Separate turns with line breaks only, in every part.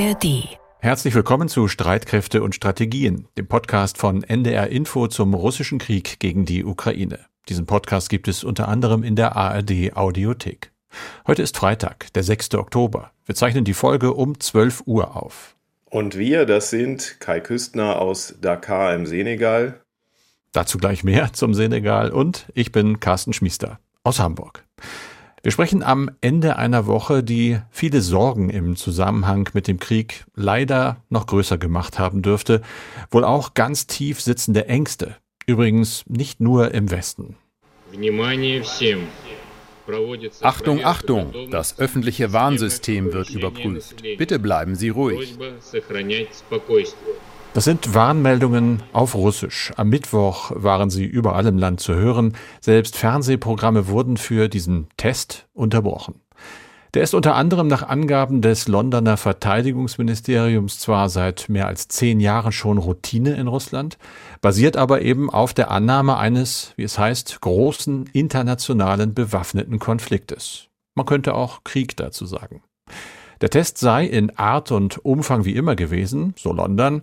ARD.
Herzlich willkommen zu Streitkräfte und Strategien, dem Podcast von NDR Info zum russischen Krieg gegen die Ukraine. Diesen Podcast gibt es unter anderem in der ARD Audiothek. Heute ist Freitag, der 6. Oktober. Wir zeichnen die Folge um 12 Uhr auf.
Und wir, das sind Kai Küstner aus Dakar im Senegal.
Dazu gleich mehr zum Senegal und ich bin Carsten Schmiester aus Hamburg. Wir sprechen am Ende einer Woche, die viele Sorgen im Zusammenhang mit dem Krieg leider noch größer gemacht haben dürfte, wohl auch ganz tief sitzende Ängste, übrigens nicht nur im Westen.
Achtung, Achtung, das öffentliche Warnsystem wird überprüft. Bitte bleiben Sie ruhig.
Das sind Warnmeldungen auf Russisch. Am Mittwoch waren sie überall im Land zu hören. Selbst Fernsehprogramme wurden für diesen Test unterbrochen. Der ist unter anderem nach Angaben des Londoner Verteidigungsministeriums zwar seit mehr als zehn Jahren schon Routine in Russland, basiert aber eben auf der Annahme eines, wie es heißt, großen internationalen bewaffneten Konfliktes. Man könnte auch Krieg dazu sagen. Der Test sei in Art und Umfang wie immer gewesen, so London,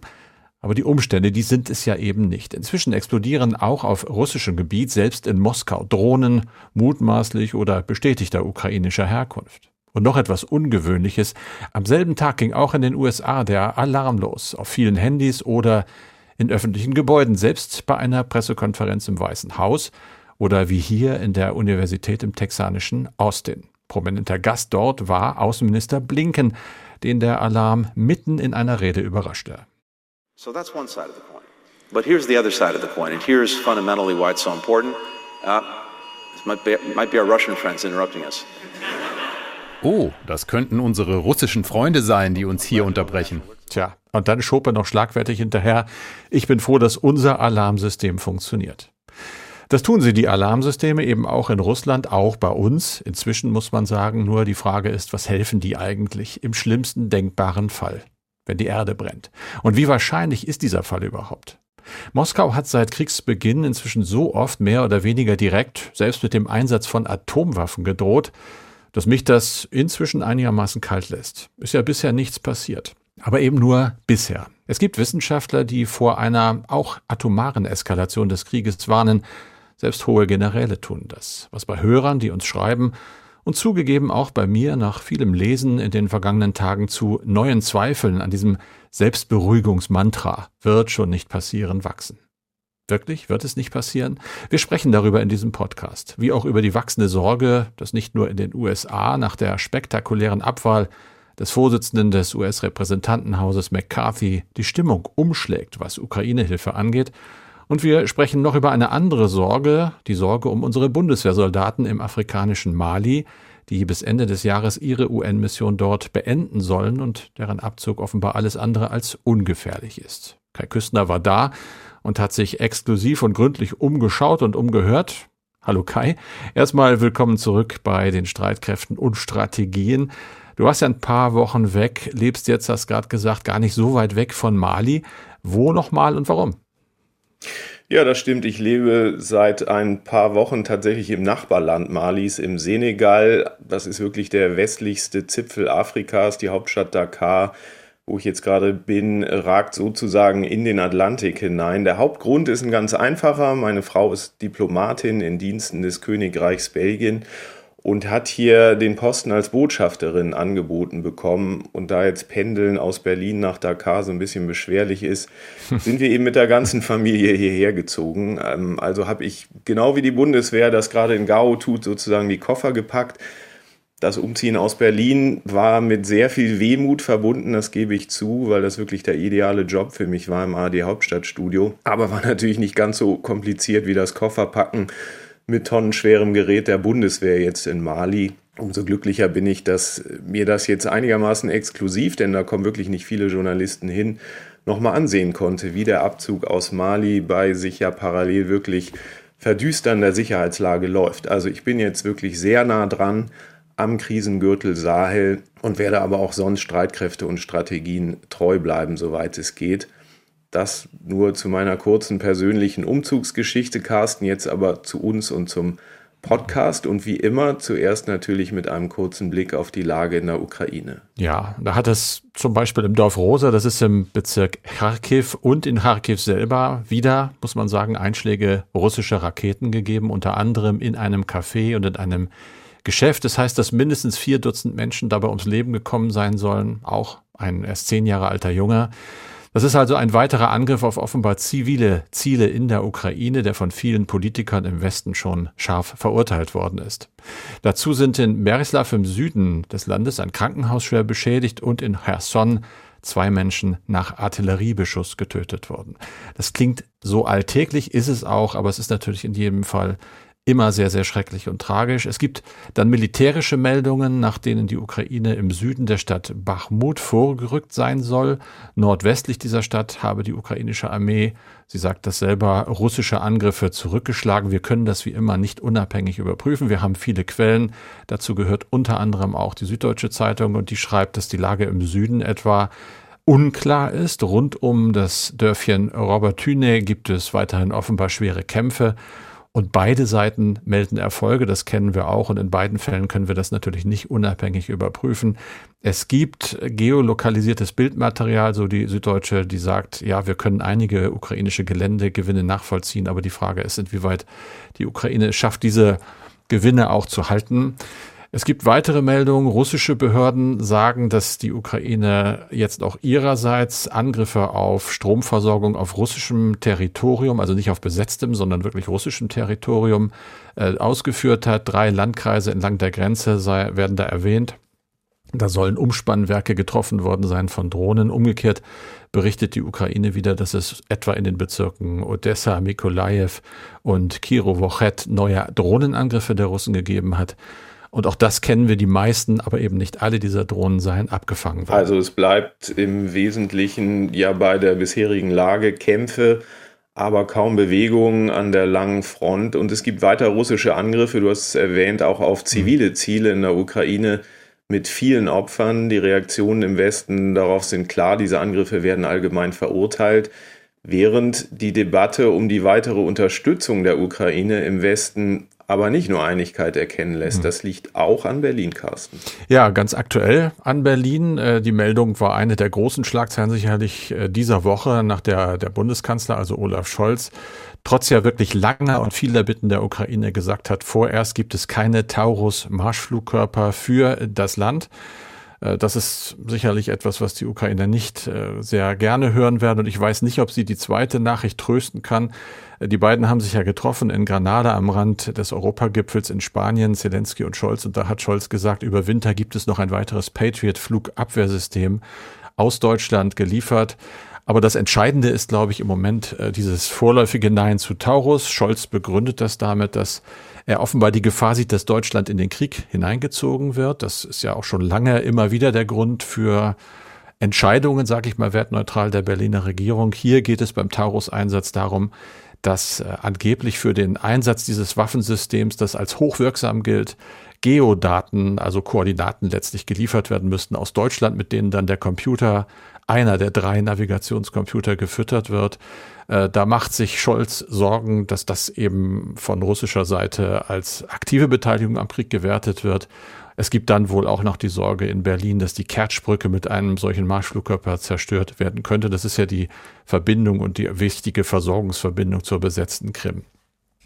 aber die Umstände, die sind es ja eben nicht. Inzwischen explodieren auch auf russischem Gebiet, selbst in Moskau, Drohnen mutmaßlich oder bestätigter ukrainischer Herkunft. Und noch etwas Ungewöhnliches. Am selben Tag ging auch in den USA der Alarm los, auf vielen Handys oder in öffentlichen Gebäuden, selbst bei einer Pressekonferenz im Weißen Haus oder wie hier in der Universität im texanischen Austin. Prominenter Gast dort war Außenminister Blinken, den der Alarm mitten in einer Rede überraschte.
So that's one side of the coin. But here's the other side of the coin, and here's fundamentally why it's so important. Uh, this might be, might be our Russian friends interrupting us.
Oh, das könnten unsere russischen Freunde sein, die uns hier unterbrechen.
Tja, und dann schob er noch schlagfertig hinterher. Ich bin froh, dass unser Alarmsystem funktioniert. Das tun sie, die Alarmsysteme, eben auch in Russland, auch bei uns. Inzwischen muss man sagen, nur die Frage ist, was helfen die eigentlich im schlimmsten denkbaren Fall? Wenn die Erde brennt. Und wie wahrscheinlich ist dieser Fall überhaupt? Moskau hat seit Kriegsbeginn inzwischen so oft mehr oder weniger direkt, selbst mit dem Einsatz von Atomwaffen gedroht, dass mich das inzwischen einigermaßen kalt lässt. Ist ja bisher nichts passiert. Aber eben nur bisher. Es gibt Wissenschaftler, die vor einer auch atomaren Eskalation des Krieges warnen. Selbst hohe Generäle tun das. Was bei Hörern, die uns schreiben, und zugegeben auch bei mir nach vielem Lesen in den vergangenen Tagen zu neuen Zweifeln an diesem Selbstberuhigungsmantra wird schon nicht passieren wachsen. Wirklich wird es nicht passieren? Wir sprechen darüber in diesem Podcast, wie auch über die wachsende Sorge, dass nicht nur in den USA nach der spektakulären Abwahl des Vorsitzenden des US-Repräsentantenhauses McCarthy die Stimmung umschlägt, was Ukraine-Hilfe angeht, und wir sprechen noch über eine andere Sorge, die Sorge um unsere Bundeswehrsoldaten im afrikanischen Mali, die bis Ende des Jahres ihre UN-Mission dort beenden sollen und deren Abzug offenbar alles andere als ungefährlich ist. Kai Küstner war da und hat sich exklusiv und gründlich umgeschaut und umgehört. Hallo Kai. Erstmal willkommen zurück bei den Streitkräften und Strategien. Du warst ja ein paar Wochen weg, lebst jetzt, hast gerade gesagt, gar nicht so weit weg von Mali. Wo nochmal und warum?
Ja, das stimmt. Ich lebe seit ein paar Wochen tatsächlich im Nachbarland Malis, im Senegal. Das ist wirklich der westlichste Zipfel Afrikas, die Hauptstadt Dakar wo ich jetzt gerade bin, ragt sozusagen in den Atlantik hinein. Der Hauptgrund ist ein ganz einfacher. Meine Frau ist Diplomatin in Diensten des Königreichs Belgien und hat hier den Posten als Botschafterin angeboten bekommen. Und da jetzt Pendeln aus Berlin nach Dakar so ein bisschen beschwerlich ist, sind wir eben mit der ganzen Familie hierher gezogen. Ähm, also habe ich genau wie die Bundeswehr das gerade in Gao tut, sozusagen die Koffer gepackt. Das Umziehen aus Berlin war mit sehr viel Wehmut verbunden, das gebe ich zu, weil das wirklich der ideale Job für mich war im AD Hauptstadtstudio. Aber war natürlich nicht ganz so kompliziert wie das Kofferpacken mit tonnenschwerem Gerät der Bundeswehr jetzt in Mali. Umso glücklicher bin ich, dass mir das jetzt einigermaßen exklusiv, denn da kommen wirklich nicht viele Journalisten hin, nochmal ansehen konnte, wie der Abzug aus Mali bei sich ja parallel wirklich verdüsternder Sicherheitslage läuft. Also ich bin jetzt wirklich sehr nah dran am Krisengürtel Sahel und werde aber auch sonst Streitkräfte und Strategien treu bleiben, soweit es geht. Das nur zu meiner kurzen persönlichen Umzugsgeschichte, Carsten, jetzt aber zu uns und zum Podcast und wie immer zuerst natürlich mit einem kurzen Blick auf die Lage in der Ukraine.
Ja, da hat es zum Beispiel im Dorf Rosa, das ist im Bezirk Kharkiv und in Kharkiv selber wieder, muss man sagen, Einschläge russischer Raketen gegeben, unter anderem in einem Café und in einem Geschäft. Das heißt, dass mindestens vier Dutzend Menschen dabei ums Leben gekommen sein sollen, auch ein erst zehn Jahre alter Junge. Das ist also ein weiterer Angriff auf offenbar zivile Ziele in der Ukraine, der von vielen Politikern im Westen schon scharf verurteilt worden ist. Dazu sind in Merislav im Süden des Landes ein Krankenhaus schwer beschädigt und in Cherson zwei Menschen nach Artilleriebeschuss getötet worden. Das klingt so alltäglich, ist es auch, aber es ist natürlich in jedem Fall immer sehr, sehr schrecklich und tragisch. Es gibt dann militärische Meldungen, nach denen die Ukraine im Süden der Stadt Bachmut vorgerückt sein soll. Nordwestlich dieser Stadt habe die ukrainische Armee, sie sagt das selber, russische Angriffe zurückgeschlagen. Wir können das wie immer nicht unabhängig überprüfen. Wir haben viele Quellen. Dazu gehört unter anderem auch die Süddeutsche Zeitung und die schreibt, dass die Lage im Süden etwa unklar ist. Rund um das Dörfchen Robertüne gibt es weiterhin offenbar schwere Kämpfe. Und beide Seiten melden Erfolge, das kennen wir auch. Und in beiden Fällen können wir das natürlich nicht unabhängig überprüfen. Es gibt geolokalisiertes Bildmaterial, so die Süddeutsche, die sagt, ja, wir können einige ukrainische Geländegewinne nachvollziehen, aber die Frage ist, inwieweit die Ukraine schafft, diese Gewinne auch zu halten. Es gibt weitere Meldungen. Russische Behörden sagen, dass die Ukraine jetzt auch ihrerseits Angriffe auf Stromversorgung auf russischem Territorium, also nicht auf besetztem, sondern wirklich russischem Territorium äh, ausgeführt hat. Drei Landkreise entlang der Grenze sei, werden da erwähnt. Da sollen Umspannwerke getroffen worden sein von Drohnen. Umgekehrt berichtet die Ukraine wieder, dass es etwa in den Bezirken Odessa, Mikolajew und Kirowochet neue Drohnenangriffe der Russen gegeben hat. Und auch das kennen wir die meisten, aber eben nicht alle dieser Drohnen seien abgefangen
worden. Also es bleibt im Wesentlichen ja bei der bisherigen Lage Kämpfe, aber kaum Bewegungen an der langen Front. Und es gibt weiter russische Angriffe, du hast es erwähnt, auch auf zivile Ziele in der Ukraine mit vielen Opfern. Die Reaktionen im Westen darauf sind klar, diese Angriffe werden allgemein verurteilt während die Debatte um die weitere Unterstützung der Ukraine im Westen aber nicht nur Einigkeit erkennen lässt. Hm. Das liegt auch an Berlin, Carsten.
Ja, ganz aktuell an Berlin. Äh, die Meldung war eine der großen Schlagzeilen sicherlich äh, dieser Woche, nach der der Bundeskanzler, also Olaf Scholz, trotz ja wirklich langer und vieler Bitten der Ukraine gesagt hat, vorerst gibt es keine Taurus-Marschflugkörper für das Land. Äh, das ist sicherlich etwas, was die Ukrainer nicht äh, sehr gerne hören werden. Und ich weiß nicht, ob sie die zweite Nachricht trösten kann. Äh, die beiden haben sich ja getroffen in Granada am Rand des Europagipfels in Spanien, Zelensky und Scholz. Und da hat Scholz gesagt, über Winter gibt es noch ein weiteres Patriot-Flugabwehrsystem aus Deutschland geliefert. Aber das Entscheidende ist, glaube ich, im Moment dieses vorläufige Nein zu Taurus. Scholz begründet das damit, dass er offenbar die Gefahr sieht, dass Deutschland in den Krieg hineingezogen wird. Das ist ja auch schon lange immer wieder der Grund für Entscheidungen, sage ich mal, wertneutral der Berliner Regierung. Hier geht es beim Taurus-Einsatz darum, dass äh, angeblich für den Einsatz dieses Waffensystems, das als hochwirksam gilt, Geodaten, also Koordinaten letztlich geliefert werden müssten aus Deutschland, mit denen dann der Computer, einer der drei Navigationscomputer gefüttert wird. Äh, da macht sich Scholz Sorgen, dass das eben von russischer Seite als aktive Beteiligung am Krieg gewertet wird. Es gibt dann wohl auch noch die Sorge in Berlin, dass die Kertschbrücke mit einem solchen Marschflugkörper zerstört werden könnte. Das ist ja die Verbindung und die wichtige Versorgungsverbindung zur besetzten Krim.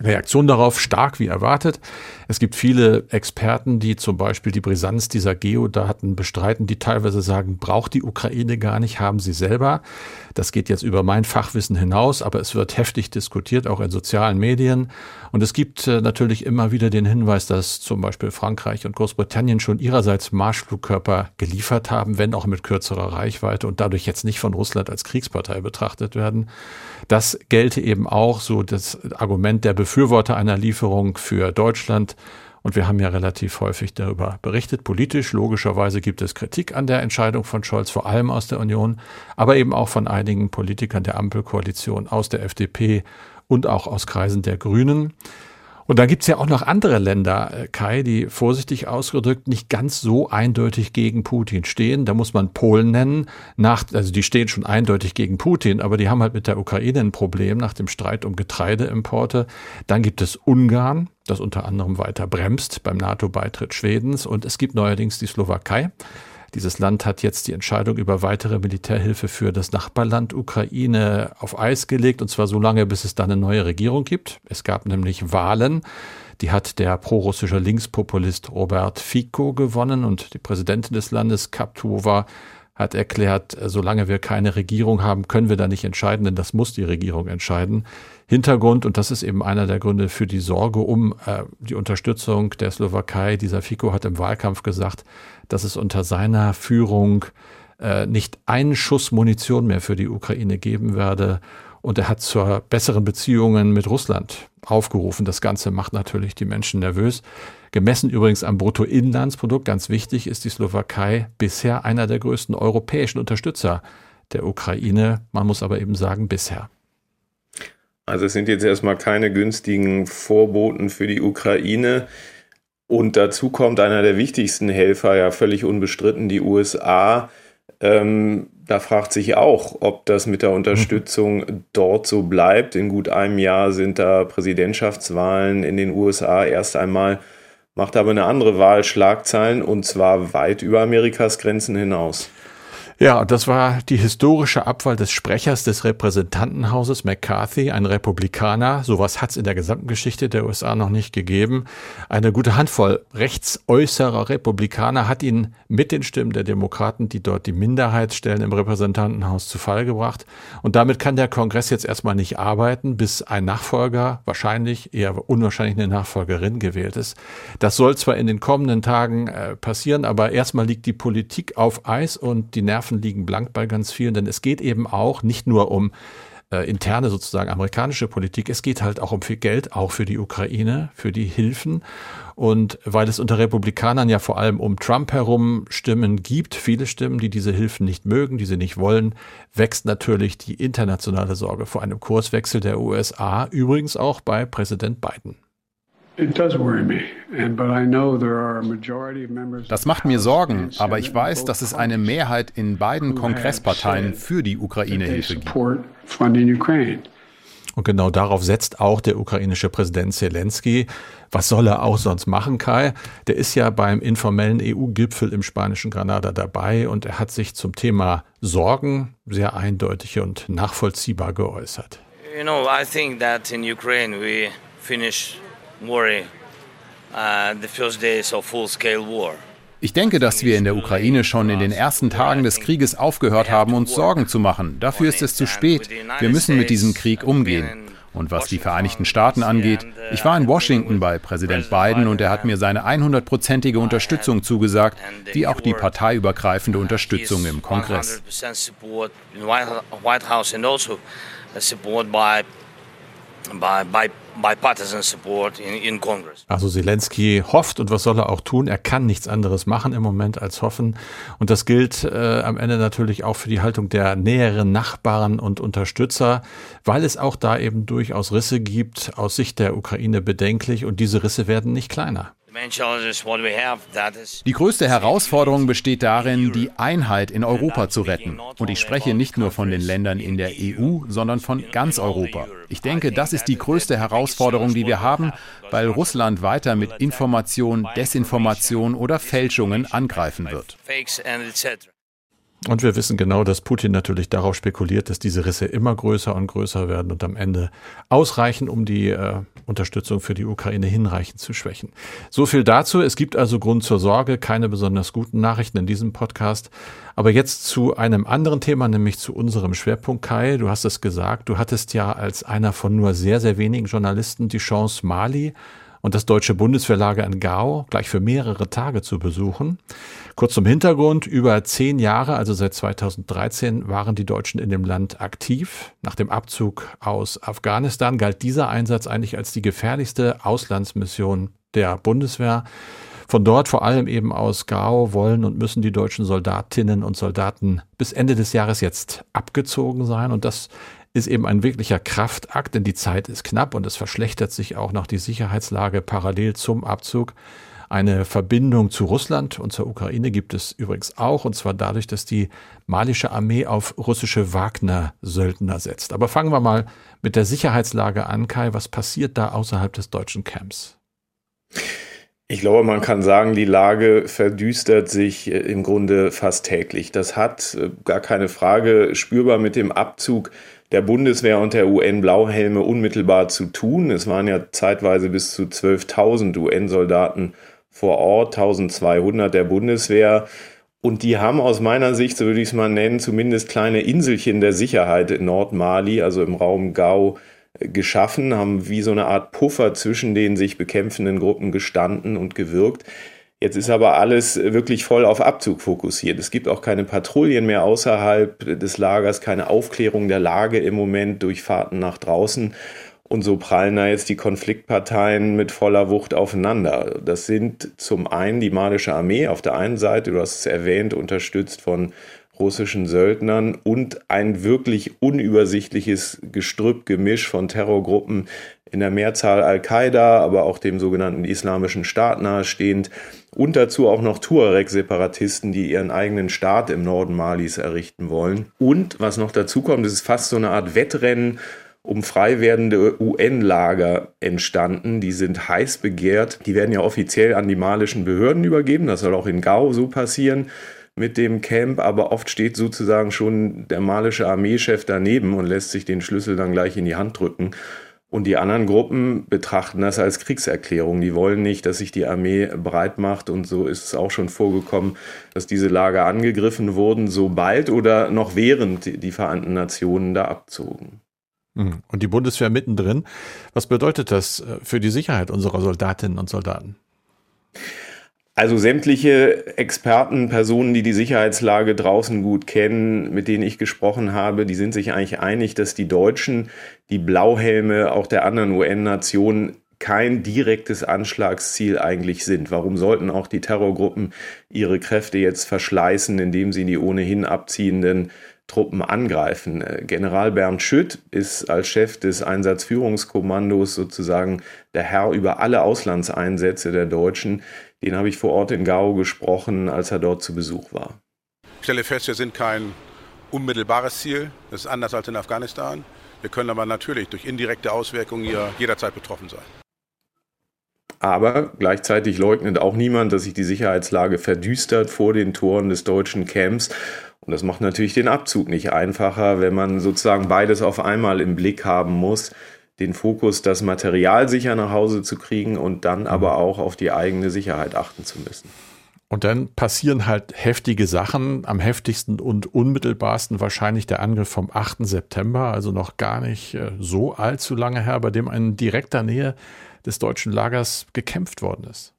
Reaktion darauf stark wie erwartet. Es gibt viele Experten, die zum Beispiel die Brisanz dieser Geodaten bestreiten, die teilweise sagen, braucht die Ukraine gar nicht, haben sie selber. Das geht jetzt über mein Fachwissen hinaus, aber es wird heftig diskutiert, auch in sozialen Medien. Und es gibt äh, natürlich immer wieder den Hinweis, dass zum Beispiel Frankreich und Großbritannien schon ihrerseits Marschflugkörper geliefert haben, wenn auch mit kürzerer Reichweite und dadurch jetzt nicht von Russland als Kriegspartei betrachtet werden. Das gelte eben auch so das Argument der Befürworter einer Lieferung für Deutschland. Und wir haben ja relativ häufig darüber berichtet. Politisch, logischerweise gibt es Kritik an der Entscheidung von Scholz, vor allem aus der Union, aber eben auch von einigen Politikern der Ampelkoalition aus der FDP und auch aus Kreisen der Grünen. Und da gibt's ja auch noch andere Länder, äh, Kai, die vorsichtig ausgedrückt nicht ganz so eindeutig gegen Putin stehen. Da muss man Polen nennen. Nach, also die stehen schon eindeutig gegen Putin, aber die haben halt mit der Ukraine ein Problem nach dem Streit um Getreideimporte. Dann gibt es Ungarn, das unter anderem weiter bremst beim NATO-Beitritt Schwedens. Und es gibt neuerdings die Slowakei. Dieses Land hat jetzt die Entscheidung über weitere Militärhilfe für das Nachbarland Ukraine auf Eis gelegt, und zwar so lange, bis es da eine neue Regierung gibt. Es gab nämlich Wahlen. Die hat der prorussische Linkspopulist Robert Fico gewonnen und die Präsidentin des Landes, Kaptuva, hat erklärt, solange wir keine Regierung haben, können wir da nicht entscheiden, denn das muss die Regierung entscheiden. Hintergrund, und das ist eben einer der Gründe für die Sorge um äh, die Unterstützung der Slowakei, dieser Fico hat im Wahlkampf gesagt, dass es unter seiner Führung äh, nicht einen Schuss Munition mehr für die Ukraine geben werde. Und er hat zur besseren Beziehungen mit Russland aufgerufen. Das Ganze macht natürlich die Menschen nervös. Gemessen übrigens am Bruttoinlandsprodukt, ganz wichtig, ist die Slowakei bisher einer der größten europäischen Unterstützer der Ukraine. Man muss aber eben sagen, bisher.
Also es sind jetzt erstmal keine günstigen Vorboten für die Ukraine. Und dazu kommt einer der wichtigsten Helfer, ja völlig unbestritten, die USA. Ähm, da fragt sich auch, ob das mit der Unterstützung dort so bleibt. In gut einem Jahr sind da Präsidentschaftswahlen in den USA erst einmal, macht aber eine andere Wahl Schlagzeilen und zwar weit über Amerikas Grenzen hinaus.
Ja, das war die historische Abwahl des Sprechers des Repräsentantenhauses McCarthy, ein Republikaner. Sowas hat es in der gesamten Geschichte der USA noch nicht gegeben. Eine gute Handvoll rechtsäußerer Republikaner hat ihn mit den Stimmen der Demokraten, die dort die Minderheit stellen, im Repräsentantenhaus zu Fall gebracht. Und damit kann der Kongress jetzt erstmal nicht arbeiten, bis ein Nachfolger, wahrscheinlich eher unwahrscheinlich eine Nachfolgerin gewählt ist. Das soll zwar in den kommenden Tagen äh, passieren, aber erstmal liegt die Politik auf Eis und die Nerven Nerven liegen blank bei ganz vielen, denn es geht eben auch nicht nur um äh, interne sozusagen amerikanische Politik, es geht halt auch um viel Geld, auch für die Ukraine, für die Hilfen. Und weil es unter Republikanern ja vor allem um Trump herum Stimmen gibt, viele Stimmen, die diese Hilfen nicht mögen, die sie nicht wollen, wächst natürlich die internationale Sorge vor einem Kurswechsel der USA, übrigens auch bei Präsident Biden.
Das macht mir Sorgen, aber ich weiß, dass es eine Mehrheit in beiden Kongressparteien für die Ukraine-Hilfe gibt.
Und genau darauf setzt auch der ukrainische Präsident Zelensky. Was soll er auch sonst machen, Kai? Der ist ja beim informellen EU-Gipfel im spanischen Granada dabei und er hat sich zum Thema Sorgen sehr eindeutig und nachvollziehbar geäußert. You know, I think that in Ukraine we finish worry uh, the first days of full-scale war.
Ich denke, dass wir in der Ukraine schon in den ersten Tagen des Krieges aufgehört haben, uns Sorgen zu machen. Dafür ist es zu spät. Wir müssen mit diesem Krieg umgehen. Und was die Vereinigten Staaten angeht, ich war in Washington bei Präsident Biden und er hat mir seine 100-prozentige Unterstützung zugesagt, wie auch die parteiübergreifende Unterstützung im Kongress.
Also Zelensky hofft und was soll er auch tun? Er kann nichts anderes machen im Moment als hoffen. Und das gilt äh, am Ende natürlich auch für die Haltung der näheren Nachbarn und Unterstützer, weil es auch da eben durchaus Risse gibt, aus Sicht der Ukraine bedenklich und diese Risse werden nicht kleiner.
Die größte Herausforderung besteht darin, die Einheit in Europa zu retten. Und ich spreche nicht nur von den Ländern in der EU, sondern von ganz Europa. Ich denke, das ist die größte Herausforderung, die wir haben, weil Russland weiter mit Information, Desinformation oder Fälschungen angreifen wird.
Und wir wissen genau, dass Putin natürlich darauf spekuliert, dass diese Risse immer größer und größer werden und am Ende ausreichen, um die äh, Unterstützung für die Ukraine hinreichend zu schwächen. So viel dazu. Es gibt also Grund zur Sorge, keine besonders guten Nachrichten in diesem Podcast. Aber jetzt zu einem anderen Thema, nämlich zu unserem Schwerpunkt, Kai. Du hast es gesagt, du hattest ja als einer von nur sehr, sehr wenigen Journalisten die Chance, Mali und das deutsche Bundeswehrlager in Gao gleich für mehrere Tage zu besuchen. Kurz zum Hintergrund, über zehn Jahre, also seit 2013, waren die Deutschen in dem Land aktiv. Nach dem Abzug aus Afghanistan galt dieser Einsatz eigentlich als die gefährlichste Auslandsmission der Bundeswehr. Von dort, vor allem eben aus Gao, wollen und müssen die deutschen Soldatinnen und Soldaten bis Ende des Jahres jetzt abgezogen sein. Und das ist eben ein wirklicher Kraftakt, denn die Zeit ist knapp und es verschlechtert sich auch noch die Sicherheitslage parallel zum Abzug. Eine Verbindung zu Russland und zur Ukraine gibt es übrigens auch, und zwar dadurch, dass die malische Armee auf russische Wagner-Söldner setzt. Aber fangen wir mal mit der Sicherheitslage an, Kai. Was passiert da außerhalb des deutschen Camps?
Ich glaube, man kann sagen, die Lage verdüstert sich äh, im Grunde fast täglich. Das hat äh, gar keine Frage spürbar mit dem Abzug der Bundeswehr und der UN-Blauhelme unmittelbar zu tun. Es waren ja zeitweise bis zu 12.000 UN-Soldaten vor Ort, 1200 der Bundeswehr. Und die haben aus meiner Sicht, so würde ich es mal nennen, zumindest kleine Inselchen der Sicherheit in Nordmali, also im Raum Gao, geschaffen, haben wie so eine Art Puffer zwischen den sich bekämpfenden Gruppen gestanden und gewirkt. Jetzt ist aber alles wirklich voll auf Abzug fokussiert. Es gibt auch keine Patrouillen mehr außerhalb des Lagers, keine Aufklärung der Lage im Moment durch Fahrten nach draußen. Und so prallen da jetzt die Konfliktparteien mit voller Wucht aufeinander. Das sind zum einen die malische Armee auf der einen Seite, du hast es erwähnt, unterstützt von russischen Söldnern und ein wirklich unübersichtliches Gestrüppgemisch von Terrorgruppen in der Mehrzahl Al-Qaida, aber auch dem sogenannten Islamischen Staat nahestehend und dazu auch noch Tuareg-Separatisten, die ihren eigenen Staat im Norden Malis errichten wollen. Und was noch dazu kommt, es ist fast so eine Art Wettrennen um frei werdende UN-Lager entstanden. Die sind heiß begehrt. Die werden ja offiziell an die malischen Behörden übergeben. Das soll auch in Gao so passieren mit dem Camp, aber oft steht sozusagen schon der malische Armeechef daneben und lässt sich den Schlüssel dann gleich in die Hand drücken. Und die anderen Gruppen betrachten das als Kriegserklärung. Die wollen nicht, dass sich die Armee breit macht. Und so ist es auch schon vorgekommen, dass diese Lager angegriffen wurden, sobald oder noch während die Vereinten Nationen da abzogen.
Mhm. Und die Bundeswehr mittendrin. Was bedeutet das äh, für die Sicherheit unserer Soldatinnen und Soldaten?
Also sämtliche Experten, Personen, die die Sicherheitslage draußen gut kennen, mit denen ich gesprochen habe, die sind sich eigentlich einig, dass die Deutschen, die Blauhelme auch der anderen UN-Nationen kein direktes Anschlagsziel eigentlich sind. Warum sollten auch die Terrorgruppen ihre Kräfte jetzt verschleißen, indem sie die ohnehin abziehenden Truppen angreifen. Äh, General Bernd Schütt ist als Chef des Einsatzführungskommandos sozusagen der Herr über alle Auslandseinsätze der Deutschen. Den habe ich vor Ort in Gao gesprochen, als er dort zu Besuch war.
Ich stelle fest, wir sind kein unmittelbares Ziel. Das ist anders als in Afghanistan. Wir können aber natürlich durch indirekte Auswirkungen hier jederzeit betroffen sein.
Aber gleichzeitig leugnet auch niemand, dass sich die Sicherheitslage verdüstert vor den Toren des deutschen Camps. Und das macht natürlich den Abzug nicht einfacher, wenn man sozusagen beides auf einmal im Blick haben muss. Den Fokus, das Material sicher nach Hause zu kriegen und dann aber auch auf die eigene Sicherheit achten zu müssen.
Und dann passieren halt heftige Sachen. Am heftigsten und unmittelbarsten wahrscheinlich der Angriff vom 8. September, also noch gar nicht äh, so allzu lange her, bei dem in direkter Nähe des deutschen Lagers gekämpft worden ist.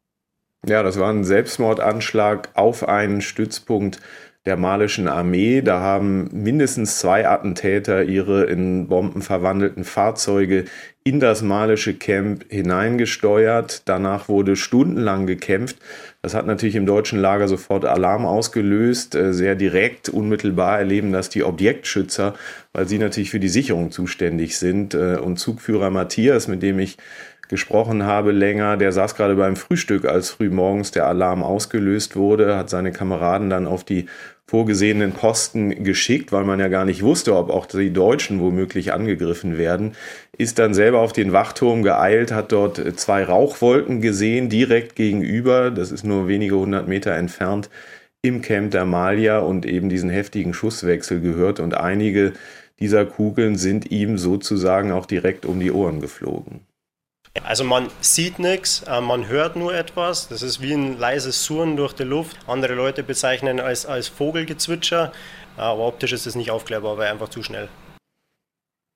Ja, das war ein Selbstmordanschlag auf einen Stützpunkt der malischen Armee. Da haben mindestens zwei Attentäter ihre in Bomben verwandelten Fahrzeuge in das malische Camp hineingesteuert. Danach wurde stundenlang gekämpft. Das hat natürlich im deutschen Lager sofort Alarm ausgelöst. Äh, sehr direkt, unmittelbar erleben das die Objektschützer, weil sie natürlich für die Sicherung zuständig sind. Äh, und Zugführer Matthias, mit dem ich gesprochen habe länger, der saß gerade beim Frühstück, als frühmorgens der Alarm ausgelöst wurde, hat seine Kameraden dann auf die vorgesehenen Posten geschickt, weil man ja gar nicht wusste, ob auch die Deutschen womöglich angegriffen werden, ist dann selber auf den Wachturm geeilt, hat dort zwei Rauchwolken gesehen, direkt gegenüber, das ist nur wenige hundert Meter entfernt, im Camp der Malia und eben diesen heftigen Schusswechsel gehört und einige dieser Kugeln sind ihm sozusagen auch direkt um die Ohren geflogen.
Also man sieht nichts, äh, man hört nur etwas. Das ist wie ein leises Surren durch die Luft. Andere Leute bezeichnen als, als Vogelgezwitscher, äh, aber optisch ist es nicht aufklärbar, weil einfach zu schnell.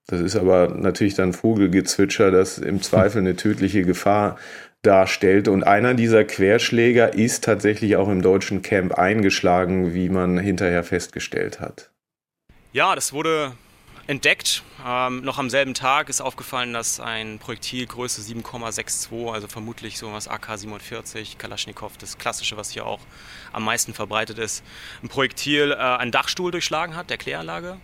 Das ist aber natürlich dann Vogelgezwitscher, das im Zweifel eine tödliche Gefahr darstellt. Und einer dieser Querschläger ist tatsächlich auch im deutschen Camp eingeschlagen, wie man hinterher festgestellt hat.
Ja, das wurde entdeckt. Ähm, noch am selben Tag ist aufgefallen, dass ein Projektil Größe 7,62, also vermutlich so was AK-47, Kalaschnikow, das klassische, was hier auch am meisten verbreitet ist, ein Projektil äh, einen Dachstuhl durchschlagen hat, der Kläranlage.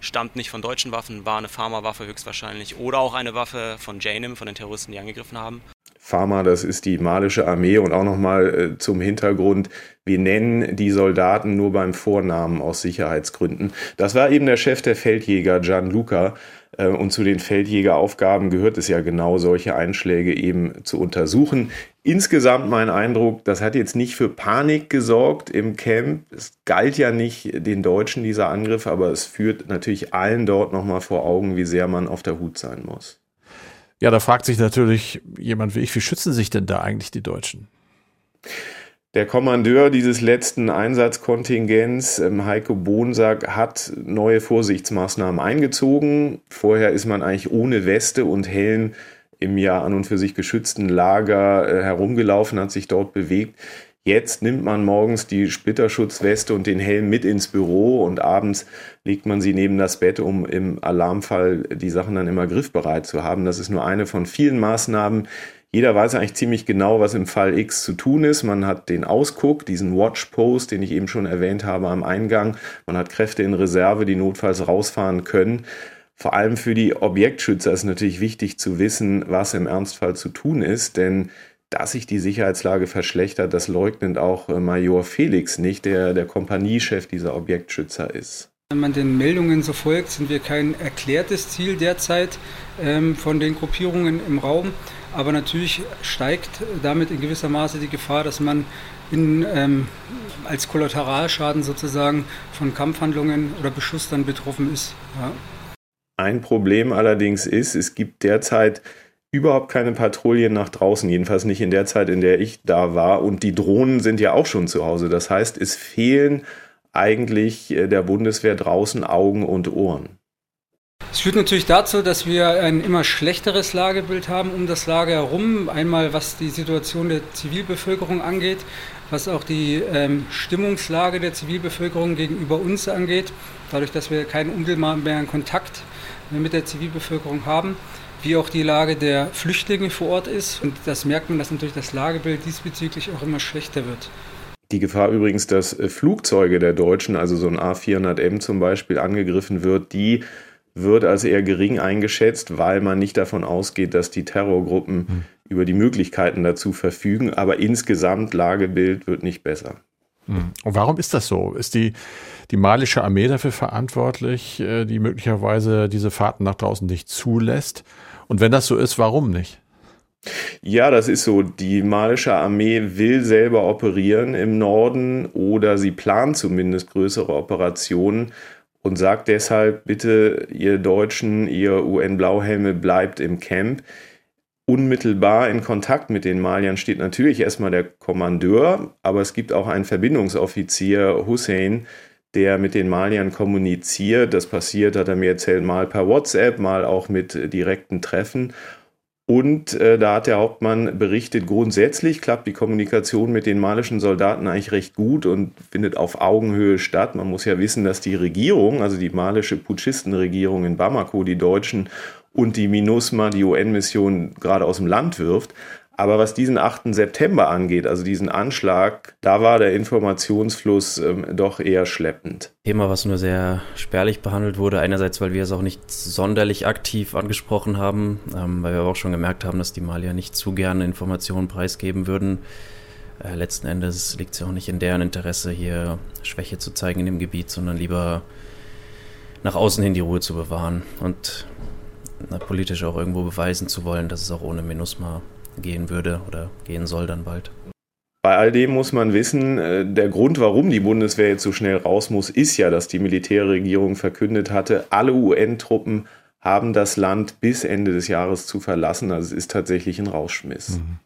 stammt nicht von deutschen Waffen, war eine Pharma-Waffe höchstwahrscheinlich oder auch eine Waffe von Janem, von den Terroristen, die angegriffen haben.
Pharma, das ist die malische Armee und auch nochmal äh, zum Hintergrund, wir nennen die Soldaten nur beim Vornamen aus Sicherheitsgründen. Das war eben der Chef der Feldjäger, Gianluca, äh, und zu den Feldjägeraufgaben gehört es ja genau, solche Einschläge eben zu untersuchen. Insgesamt mein Eindruck, das hat jetzt nicht für Panik gesorgt im Camp. Es galt ja nicht den Deutschen dieser Angriff, aber es führt natürlich allen dort nochmal vor Augen, wie sehr man auf der Hut sein muss.
Ja, da fragt sich natürlich jemand wie ich, wie schützen sich denn da eigentlich die Deutschen?
Der Kommandeur dieses letzten Einsatzkontingents, ähm, Heiko Bonsack, hat neue Vorsichtsmaßnahmen eingezogen. Vorher ist man eigentlich ohne Weste und Helm im ja an und für sich geschützten Lager äh, herumgelaufen, hat sich dort bewegt. Jetzt nimmt man morgens die Splitterschutzweste und den Helm mit ins Büro und abends legt man sie neben das Bett, um im Alarmfall die Sachen dann immer griffbereit zu haben. Das ist nur eine von vielen Maßnahmen, jeder weiß eigentlich ziemlich genau, was im Fall X zu tun ist. Man hat den Ausguck, diesen Watch Post, den ich eben schon erwähnt habe am Eingang. Man hat Kräfte in Reserve, die notfalls rausfahren können. Vor allem für die Objektschützer ist natürlich wichtig zu wissen, was im Ernstfall zu tun ist, denn dass sich die Sicherheitslage verschlechtert, das leugnet auch äh, Major Felix nicht, der der Kompaniechef dieser Objektschützer ist.
Wenn man den Meldungen so folgt, sind wir kein erklärtes Ziel derzeit ähm, von den Gruppierungen im Raum. Aber natürlich steigt damit in gewisser Maße die Gefahr, dass man in, ähm, als Kollateralschaden sozusagen von Kampfhandlungen oder Beschuss dann betroffen ist. Ja.
Ein Problem allerdings ist, es gibt derzeit überhaupt keine Patrouillen nach draußen, jedenfalls nicht in der Zeit, in der ich da war. Und die Drohnen sind ja auch schon zu Hause. Das heißt, es fehlen eigentlich äh, der Bundeswehr draußen Augen und Ohren.
Es führt natürlich dazu, dass wir ein immer schlechteres Lagebild haben um das Lager herum. Einmal was die Situation der Zivilbevölkerung angeht, was auch die ähm, Stimmungslage der Zivilbevölkerung gegenüber uns angeht, dadurch, dass wir keinen unmittelbaren Kontakt mit der Zivilbevölkerung haben, wie auch die Lage der Flüchtlinge vor Ort ist. Und das merkt man, dass natürlich das Lagebild diesbezüglich auch immer schlechter wird.
Die Gefahr übrigens, dass äh, Flugzeuge der Deutschen, also so ein A400M zum Beispiel, angegriffen wird, die wird als eher gering eingeschätzt, weil man nicht davon ausgeht, dass die Terrorgruppen mhm. über die Möglichkeiten dazu verfügen. Aber insgesamt Lagebild wird nicht besser.
Mhm. Und warum ist das so? Ist die, die malische Armee dafür verantwortlich, äh, die möglicherweise diese Fahrten nach draußen nicht zulässt? Und wenn das so ist, warum nicht?
Ja, das ist so. Die malische Armee will selber operieren im Norden oder sie plant zumindest größere Operationen und sagt deshalb, bitte, ihr Deutschen, ihr UN-Blauhelme, bleibt im Camp. Unmittelbar in Kontakt mit den Maliern steht natürlich erstmal der Kommandeur, aber es gibt auch einen Verbindungsoffizier, Hussein, der mit den Maliern kommuniziert. Das passiert, hat er mir erzählt, mal per WhatsApp, mal auch mit direkten Treffen. Und äh, da hat der Hauptmann berichtet, grundsätzlich klappt die Kommunikation mit den malischen Soldaten eigentlich recht gut und findet auf Augenhöhe statt. Man muss ja wissen, dass die Regierung, also die malische Putschistenregierung in Bamako, die Deutschen und die MINUSMA, die UN-Mission, gerade aus dem Land wirft. Aber was diesen 8. September angeht, also diesen Anschlag, da war der Informationsfluss ähm, doch eher schleppend.
Thema, was nur sehr spärlich behandelt wurde. Einerseits, weil wir es auch nicht sonderlich aktiv angesprochen haben, ähm, weil wir aber auch schon gemerkt haben, dass die Malier nicht zu gerne Informationen preisgeben würden. Äh, letzten Endes liegt es ja auch nicht in deren Interesse, hier Schwäche zu zeigen in dem Gebiet, sondern lieber nach außen hin die Ruhe zu bewahren und na, politisch auch irgendwo beweisen zu wollen, dass es auch ohne MINUSMA gehen würde oder gehen soll dann bald.
Bei all dem muss man wissen, äh, der Grund, warum die Bundeswehr jetzt so schnell raus muss, ist ja, dass die Militärregierung verkündet hatte, alle UN-Truppen haben das Land bis Ende des Jahres zu verlassen. Also es ist tatsächlich ein Rauschmiss. Mhm.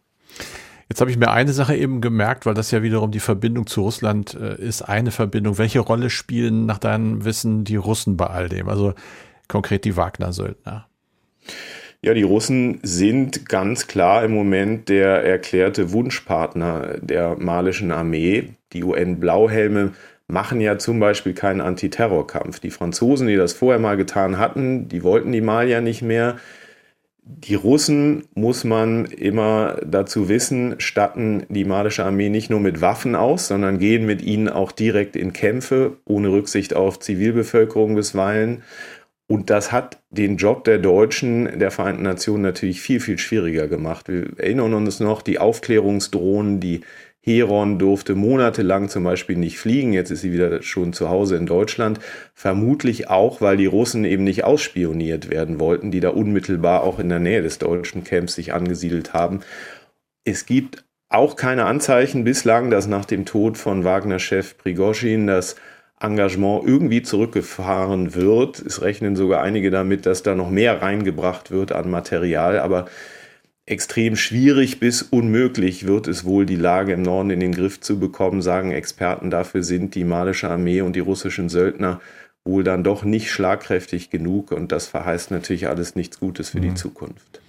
Jetzt habe ich mir eine Sache eben gemerkt, weil das ja wiederum die Verbindung zu Russland äh, ist. Eine Verbindung. Welche Rolle spielen nach deinem Wissen die Russen bei all dem? Also konkret die Wagner-Söldner.
Ja, die Russen sind ganz klar im Moment der erklärte Wunschpartner der malischen Armee. Die UN-Blauhelme machen ja zum Beispiel keinen Antiterrorkampf. Die Franzosen, die das vorher mal getan hatten, die wollten die Malier nicht mehr. Die Russen, muss man immer dazu wissen, statten die malische Armee nicht nur mit Waffen aus, sondern gehen mit ihnen auch direkt in Kämpfe, ohne Rücksicht auf Zivilbevölkerung bisweilen. Und das hat den Job der Deutschen, der Vereinten Nationen natürlich viel, viel schwieriger gemacht. Wir erinnern uns noch, die Aufklärungsdrohnen, die Heron durfte monatelang zum Beispiel nicht fliegen. Jetzt ist sie wieder schon zu Hause in Deutschland. Vermutlich auch, weil die Russen eben nicht ausspioniert werden wollten, die da unmittelbar auch in der Nähe des deutschen Camps sich angesiedelt haben. Es gibt auch keine Anzeichen bislang, dass nach dem Tod von Wagner-Chef Prigozhin das Engagement irgendwie zurückgefahren wird. Es rechnen sogar einige damit, dass da noch mehr reingebracht wird an Material, aber extrem schwierig bis unmöglich wird es wohl, die Lage im Norden in den Griff zu bekommen, sagen Experten. Dafür sind die malische Armee und die russischen Söldner wohl dann doch nicht schlagkräftig genug und das verheißt natürlich alles nichts Gutes für mhm. die Zukunft.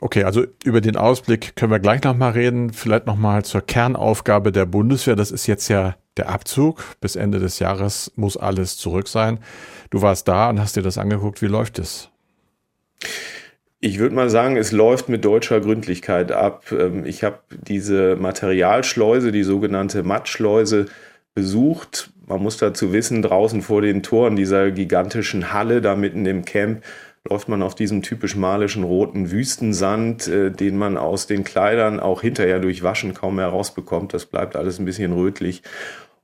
Okay, also über den Ausblick können wir gleich nochmal reden. Vielleicht nochmal zur Kernaufgabe der Bundeswehr. Das ist jetzt ja der Abzug. Bis Ende des Jahres muss alles zurück sein. Du warst da und hast dir das angeguckt. Wie läuft es?
Ich würde mal sagen, es läuft mit deutscher Gründlichkeit ab. Ähm, ich habe diese Materialschleuse, die sogenannte Mattschleuse, besucht. Man muss dazu wissen, draußen vor den Toren dieser gigantischen Halle, da mitten im Camp, läuft man auf diesem typisch malischen roten Wüstensand, äh, den man aus den Kleidern auch hinterher durch Waschen kaum mehr rausbekommt. Das bleibt alles ein bisschen rötlich.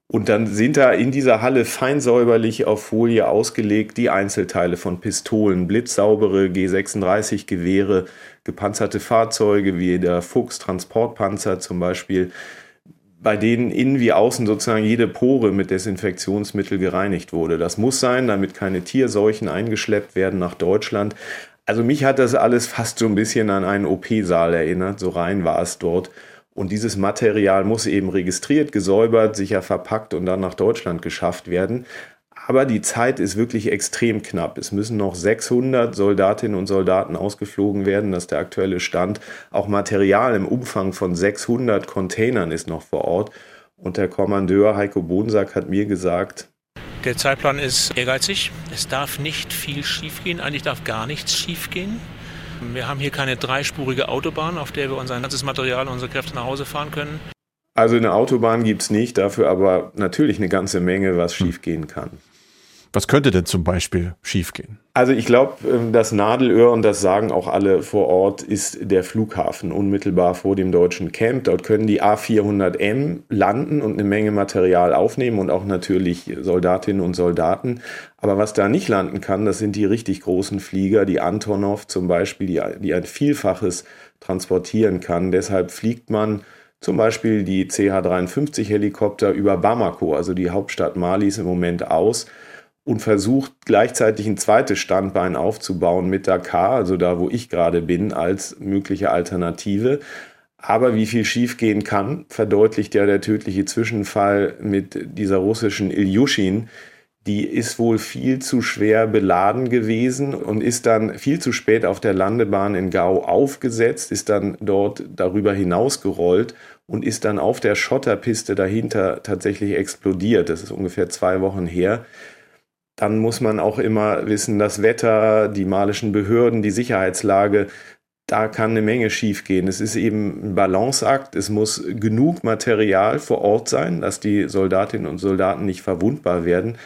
Und dann sind da in dieser Halle feinsäuberlich auf Folie ausgelegt die Einzelteile von Pistolen, blitzsaubere G36-Gewehre, gepanzerte Fahrzeuge wie der Fuchs Transportpanzer zum Beispiel, bei denen innen wie außen sozusagen jede Pore mit Desinfektionsmittel gereinigt wurde. Das muss sein, damit keine Tierseuchen eingeschleppt werden nach Deutschland. Also mich hat das alles fast so ein bisschen an einen OP-Saal erinnert, so rein war es dort. Und dieses Material muss eben registriert, gesäubert, sicher verpackt und dann nach Deutschland geschafft werden. Aber die Zeit ist wirklich extrem knapp. Es müssen noch 600 Soldatinnen und Soldaten ausgeflogen werden. Das ist der aktuelle Stand. Auch Material im Umfang von 600 Containern ist noch vor Ort. Und der Kommandeur Heiko Bonsack hat mir gesagt,
der Zeitplan ist ehrgeizig. Es darf nicht viel schiefgehen. Eigentlich darf gar nichts schiefgehen. Wir haben hier keine dreispurige Autobahn, auf der wir unser ganzes Material, unsere Kräfte nach Hause fahren können.
Also eine Autobahn gibt es nicht, dafür aber natürlich eine ganze Menge, was schiefgehen kann.
Was könnte denn zum Beispiel schiefgehen?
Also ich glaube, ähm, das Nadelöhr, und das sagen auch alle vor Ort, ist der Flughafen unmittelbar vor dem deutschen Camp. Dort können die A400M landen und eine Menge Material aufnehmen und auch natürlich Soldatinnen und Soldaten. Aber was da nicht landen kann, das sind die richtig großen Flieger, die Antonov zum Beispiel, die, die ein Vielfaches transportieren kann. Deshalb fliegt man zum Beispiel die CH-53 Helikopter über Bamako, also die Hauptstadt Malis im Moment aus und versucht gleichzeitig ein zweites Standbein aufzubauen mit Dakar, also da, wo ich gerade bin, als mögliche Alternative. Aber wie viel schiefgehen kann, verdeutlicht ja der tödliche Zwischenfall mit dieser russischen Ilyushin. Die ist wohl viel zu schwer beladen gewesen und ist dann viel zu spät auf der Landebahn in Gao aufgesetzt, ist dann dort darüber hinausgerollt und ist dann auf der Schotterpiste dahinter tatsächlich explodiert. Das ist ungefähr zwei Wochen her dann muss man auch immer wissen, das Wetter, die malischen Behörden, die Sicherheitslage, da kann eine Menge schiefgehen. Es ist eben ein Balanceakt. Es muss genug Material vor Ort sein, dass die Soldatinnen und Soldaten nicht verwundbar werden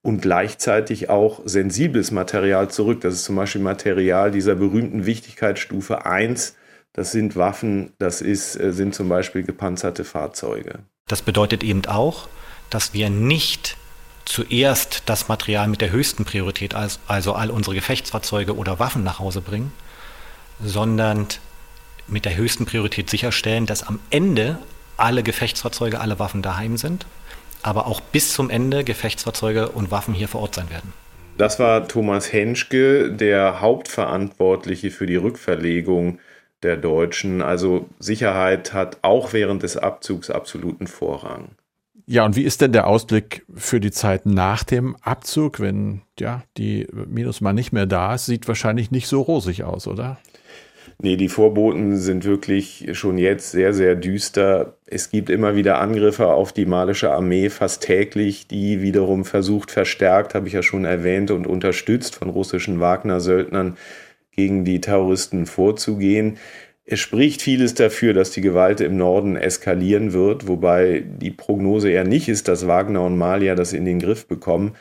und gleichzeitig auch sensibles Material zurück. Das ist zum Beispiel Material dieser berühmten Wichtigkeitsstufe 1. Das sind Waffen, das ist, äh, sind zum Beispiel gepanzerte Fahrzeuge.
Das bedeutet eben auch, dass wir nicht zuerst das Material mit der höchsten Priorität, also all unsere Gefechtsfahrzeuge oder Waffen nach Hause bringen, sondern mit der höchsten Priorität sicherstellen, dass am Ende alle Gefechtsfahrzeuge, alle Waffen daheim sind, aber auch bis zum Ende Gefechtsfahrzeuge und Waffen hier vor Ort sein werden.
Das war Thomas Henschke, der Hauptverantwortliche für die Rückverlegung der Deutschen. Also Sicherheit hat auch während des Abzugs absoluten Vorrang.
Ja, und wie ist denn der Ausblick für die Zeit nach dem Abzug, wenn ja die Minus mal nicht mehr da ist? Sieht wahrscheinlich nicht so rosig aus, oder?
Nee, die Vorboten sind wirklich schon jetzt sehr, sehr düster. Es gibt immer wieder Angriffe auf die malische Armee, fast täglich, die wiederum versucht, verstärkt, habe ich ja schon erwähnt, und unterstützt von russischen Wagner-Söldnern gegen die Terroristen vorzugehen. Es spricht vieles dafür, dass die Gewalt im Norden eskalieren wird, wobei die Prognose eher nicht ist, dass Wagner und Malia das in den Griff bekommen.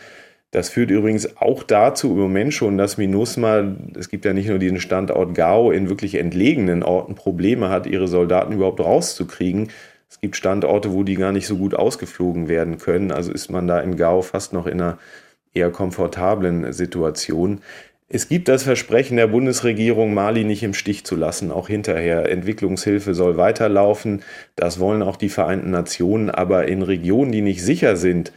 Das führt übrigens auch dazu im Moment schon, dass MINUSMA, es gibt ja nicht nur diesen Standort Gao, in wirklich entlegenen Orten Probleme hat, ihre Soldaten überhaupt rauszukriegen. Es gibt Standorte, wo die gar nicht so gut ausgeflogen werden können. Also ist man da in Gao fast noch in einer eher komfortablen Situation. Es gibt das Versprechen der Bundesregierung, Mali nicht im Stich zu lassen, auch hinterher. Entwicklungshilfe soll weiterlaufen, das wollen auch die Vereinten Nationen, aber in Regionen, die nicht sicher sind,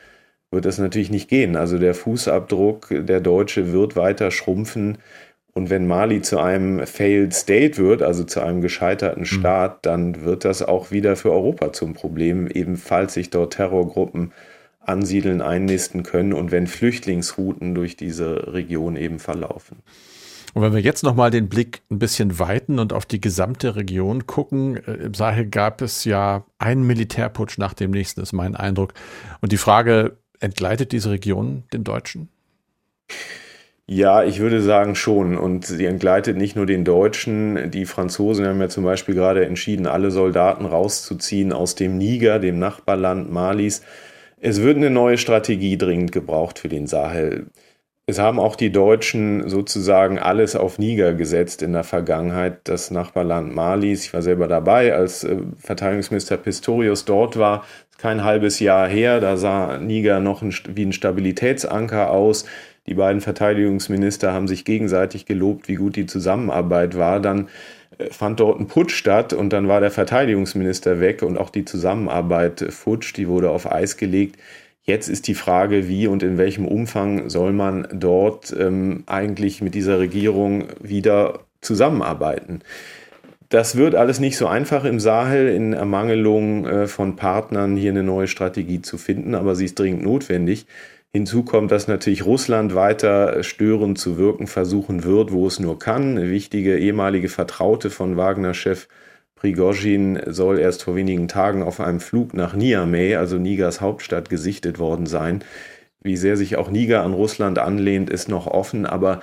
wird das natürlich nicht gehen. Also der Fußabdruck der Deutsche wird weiter schrumpfen. Und wenn Mali zu einem Failed State wird, also zu einem gescheiterten hm. Staat, dann wird das auch wieder für Europa zum Problem, ebenfalls sich dort Terrorgruppen ansiedeln, einnisten können und wenn Flüchtlingsrouten durch diese Region eben verlaufen.
Und wenn wir jetzt nochmal den Blick ein bisschen weiten und auf die gesamte Region gucken, äh, im Sahel gab es ja einen Militärputsch nach dem nächsten, ist mein Eindruck. Und die Frage, entgleitet diese Region den Deutschen?
Ja, ich würde sagen schon. Und sie entgleitet nicht nur den Deutschen. Die Franzosen haben ja zum Beispiel gerade entschieden, alle Soldaten rauszuziehen aus dem Niger, dem Nachbarland Malis. Es wird eine neue Strategie dringend gebraucht für den Sahel. Es haben auch die Deutschen sozusagen alles auf Niger gesetzt in der Vergangenheit, das Nachbarland Malis. Ich war selber dabei, als äh, Verteidigungsminister Pistorius dort war. Kein halbes Jahr her, da sah Niger noch ein, wie ein Stabilitätsanker aus. Die beiden Verteidigungsminister haben sich gegenseitig gelobt, wie gut die Zusammenarbeit war. Dann fand dort ein Putsch statt und dann war der Verteidigungsminister weg und auch die Zusammenarbeit futsch, die wurde auf Eis gelegt. Jetzt ist die Frage, wie und in welchem Umfang soll man dort ähm, eigentlich mit dieser Regierung wieder zusammenarbeiten. Das wird alles nicht so einfach im Sahel in Ermangelung äh, von Partnern hier eine neue Strategie zu finden, aber sie ist dringend notwendig. Hinzu kommt, dass natürlich Russland weiter störend zu wirken versuchen wird, wo es nur kann. Eine wichtige ehemalige Vertraute von Wagner-Chef Prigozhin soll erst vor wenigen Tagen auf einem Flug nach Niamey, also Nigers Hauptstadt, gesichtet worden sein. Wie sehr sich auch Niger an Russland anlehnt, ist noch offen, aber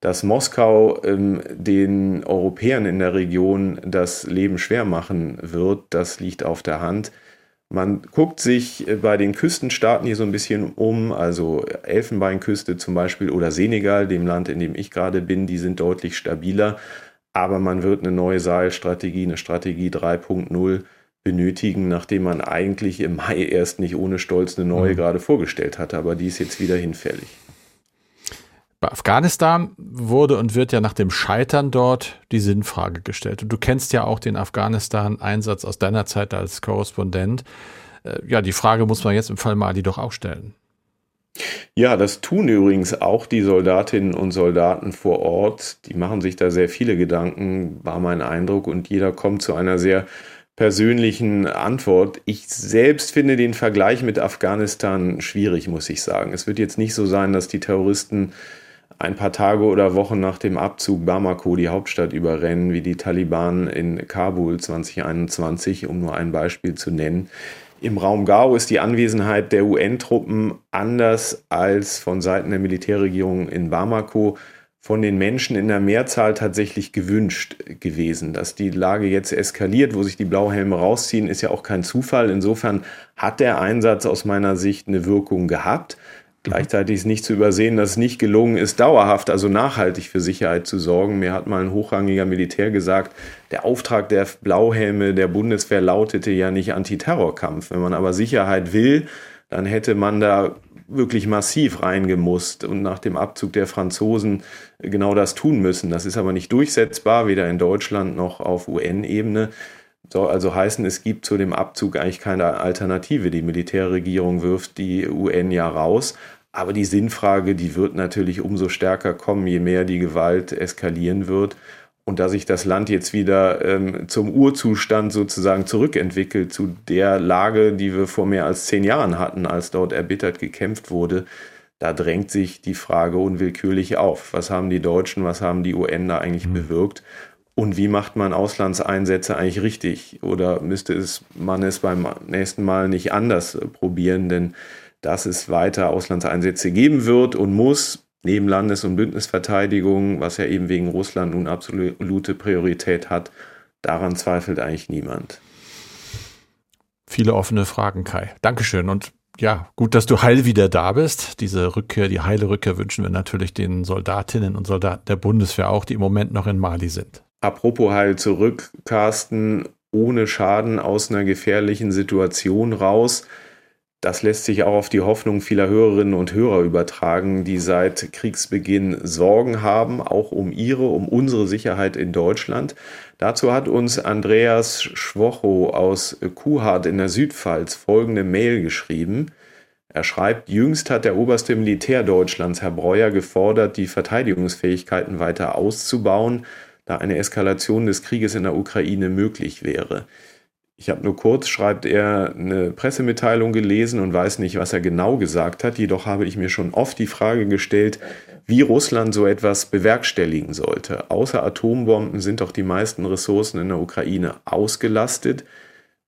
dass Moskau ähm, den Europäern in der Region das Leben schwer machen wird, das liegt auf der Hand. Man guckt sich äh, bei den Küstenstaaten hier so ein bisschen um, also Elfenbeinküste zum Beispiel oder Senegal, dem Land, in dem ich gerade bin, die sind deutlich stabiler. Aber man wird eine neue Saalstrategie, eine Strategie 3.0 benötigen, nachdem man eigentlich im Mai erst nicht ohne Stolz eine neue mhm. gerade vorgestellt hatte. Aber die ist jetzt wieder hinfällig.
Bei Afghanistan wurde und wird ja nach dem Scheitern dort die Sinnfrage gestellt. Und du kennst ja auch den Afghanistan-Einsatz aus deiner Zeit als Korrespondent. Äh, ja, die Frage muss man jetzt im Fall Mali doch auch stellen.
Ja, das tun übrigens auch die Soldatinnen und Soldaten vor Ort. Die machen sich da sehr viele Gedanken, war mein Eindruck. Und jeder kommt zu einer sehr persönlichen Antwort. Ich selbst finde den Vergleich mit Afghanistan schwierig, muss ich sagen. Es wird jetzt nicht so sein, dass die Terroristen ein paar Tage oder Wochen nach dem Abzug Bamako die Hauptstadt überrennen, wie die Taliban in Kabul 2021, um nur ein Beispiel zu nennen. Im Raum Gao ist die Anwesenheit der UN-Truppen anders als von Seiten der Militärregierung in Bamako von den Menschen in der Mehrzahl tatsächlich gewünscht gewesen. Dass die Lage jetzt eskaliert, wo sich die Blauhelme rausziehen, ist ja auch kein Zufall. Insofern hat der Einsatz aus meiner Sicht eine Wirkung gehabt. Gleichzeitig ist nicht zu übersehen, dass es nicht gelungen ist, dauerhaft, also nachhaltig für Sicherheit zu sorgen. Mir hat mal ein hochrangiger Militär gesagt, der Auftrag der Blauhelme der Bundeswehr lautete ja nicht Antiterrorkampf. Wenn man aber Sicherheit will, dann hätte man da wirklich massiv reingemusst und nach dem Abzug der Franzosen genau das tun müssen. Das ist aber nicht durchsetzbar, weder in Deutschland noch auf UN-Ebene. Soll also heißen, es gibt zu dem Abzug eigentlich keine Alternative. Die Militärregierung wirft die UN ja raus. Aber die Sinnfrage, die wird natürlich umso stärker kommen, je mehr die Gewalt eskalieren wird. Und da sich das Land jetzt wieder ähm, zum Urzustand sozusagen zurückentwickelt, zu der Lage, die wir vor mehr als zehn Jahren hatten, als dort erbittert gekämpft wurde, da drängt sich die Frage unwillkürlich auf. Was haben die Deutschen, was haben die UN da eigentlich mhm. bewirkt? Und wie macht man Auslandseinsätze eigentlich richtig? Oder müsste es, man es beim nächsten Mal nicht anders probieren? Denn dass es weiter Auslandseinsätze geben wird und muss, neben Landes- und Bündnisverteidigung, was ja eben wegen Russland nun absolute Priorität hat, daran zweifelt eigentlich niemand.
Viele offene Fragen, Kai. Dankeschön. Und ja, gut, dass du heil wieder da bist. Diese Rückkehr, die heile Rückkehr wünschen wir natürlich den Soldatinnen und Soldaten der Bundeswehr auch, die im Moment noch in Mali sind.
Apropos heil zurück, Carsten, ohne Schaden aus einer gefährlichen Situation raus. Das lässt sich auch auf die Hoffnung vieler Hörerinnen und Hörer übertragen, die seit Kriegsbeginn Sorgen haben, auch um ihre, um unsere Sicherheit in Deutschland. Dazu hat uns Andreas Schwocho aus Kuhhardt in der Südpfalz folgende Mail geschrieben. Er schreibt, jüngst hat der oberste Militär Deutschlands, Herr Breuer, gefordert, die Verteidigungsfähigkeiten weiter auszubauen, da eine Eskalation des Krieges in der Ukraine möglich wäre. Ich habe nur kurz, schreibt er, eine Pressemitteilung gelesen und weiß nicht, was er genau gesagt hat. Jedoch habe ich mir schon oft die Frage gestellt, wie Russland so etwas bewerkstelligen sollte. Außer Atombomben sind doch die meisten Ressourcen in der Ukraine ausgelastet,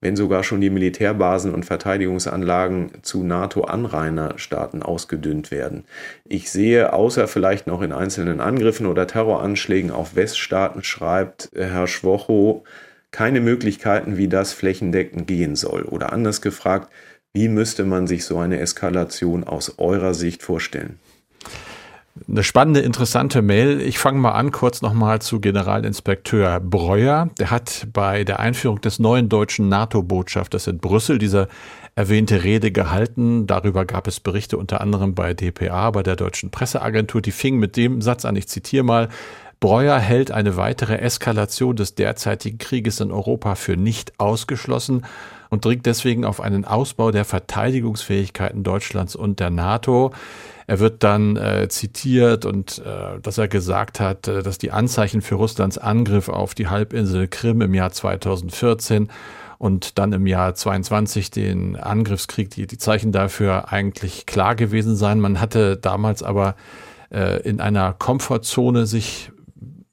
wenn sogar schon die Militärbasen und Verteidigungsanlagen zu NATO-Anrainerstaaten ausgedünnt werden. Ich sehe, außer vielleicht noch in einzelnen Angriffen oder Terroranschlägen auf Weststaaten, schreibt Herr Schwocho, keine Möglichkeiten, wie das flächendeckend gehen soll. Oder anders gefragt, wie müsste man sich so eine Eskalation aus eurer Sicht vorstellen?
Eine spannende, interessante Mail. Ich fange mal an, kurz nochmal zu Generalinspekteur Breuer. Der hat bei der Einführung des neuen deutschen NATO-Botschafters in Brüssel diese erwähnte Rede gehalten. Darüber gab es Berichte unter anderem bei dpa, bei der deutschen Presseagentur. Die fing mit dem Satz an, ich zitiere mal, Breuer hält eine weitere Eskalation des derzeitigen Krieges in Europa für nicht ausgeschlossen und dringt deswegen auf einen Ausbau der Verteidigungsfähigkeiten Deutschlands und der NATO. Er wird dann äh, zitiert und äh, dass er gesagt hat, äh, dass die Anzeichen für Russlands Angriff auf die Halbinsel Krim im Jahr 2014 und dann im Jahr 22 den Angriffskrieg, die, die Zeichen dafür eigentlich klar gewesen seien. Man hatte damals aber äh, in einer Komfortzone sich